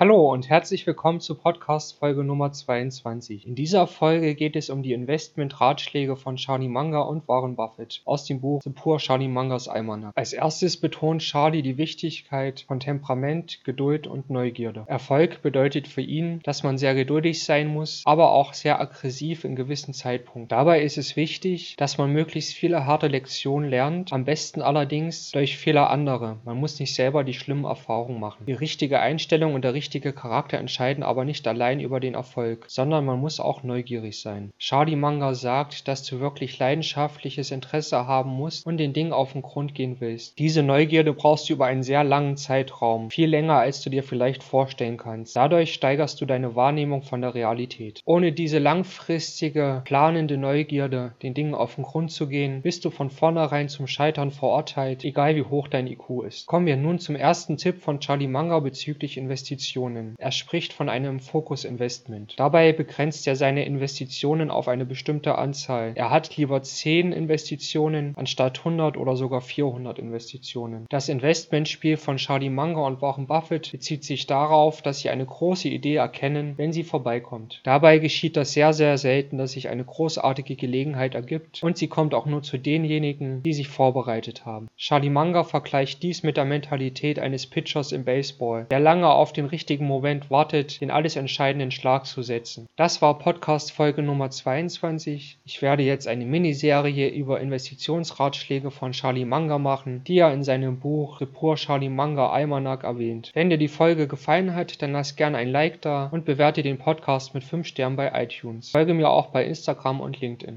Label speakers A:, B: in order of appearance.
A: Hallo und herzlich willkommen zu Podcast Folge Nummer 22. In dieser Folge geht es um die Investment-Ratschläge von Charlie Munger und Warren Buffett aus dem Buch The Poor Charlie Mungers Almanac. Als erstes betont Charlie die Wichtigkeit von Temperament, Geduld und Neugierde. Erfolg bedeutet für ihn, dass man sehr geduldig sein muss, aber auch sehr aggressiv in gewissen Zeitpunkten. Dabei ist es wichtig, dass man möglichst viele harte Lektionen lernt, am besten allerdings durch Fehler anderer. Man muss nicht selber die schlimmen Erfahrungen machen. Die richtige Einstellung und der richtige richtige Charakter entscheiden aber nicht allein über den Erfolg, sondern man muss auch neugierig sein. Charlie Munger sagt, dass du wirklich leidenschaftliches Interesse haben musst und den Dingen auf den Grund gehen willst. Diese Neugierde brauchst du über einen sehr langen Zeitraum, viel länger als du dir vielleicht vorstellen kannst. Dadurch steigerst du deine Wahrnehmung von der Realität. Ohne diese langfristige, planende Neugierde, den Dingen auf den Grund zu gehen, bist du von vornherein zum Scheitern verurteilt, egal wie hoch dein IQ ist. Kommen wir nun zum ersten Tipp von Charlie Munger bezüglich Investitionen. Investitionen. Er spricht von einem Fokus-Investment. Dabei begrenzt er seine Investitionen auf eine bestimmte Anzahl. Er hat lieber 10 Investitionen anstatt 100 oder sogar 400 Investitionen. Das Investmentspiel von Charlie Munger und Warren Buffett bezieht sich darauf, dass sie eine große Idee erkennen, wenn sie vorbeikommt. Dabei geschieht das sehr, sehr selten, dass sich eine großartige Gelegenheit ergibt und sie kommt auch nur zu denjenigen, die sich vorbereitet haben. Charlie Munger vergleicht dies mit der Mentalität eines Pitchers im Baseball, der lange auf den richtigen richtigen Moment wartet, den alles entscheidenden Schlag zu setzen. Das war Podcast Folge Nummer 22. Ich werde jetzt eine Miniserie über Investitionsratschläge von Charlie Munger machen, die er in seinem Buch The Poor Charlie Munger Almanac erwähnt. Wenn dir die Folge gefallen hat, dann lass gerne ein Like da und bewerte den Podcast mit 5 Sternen bei iTunes. Folge mir auch bei Instagram und LinkedIn.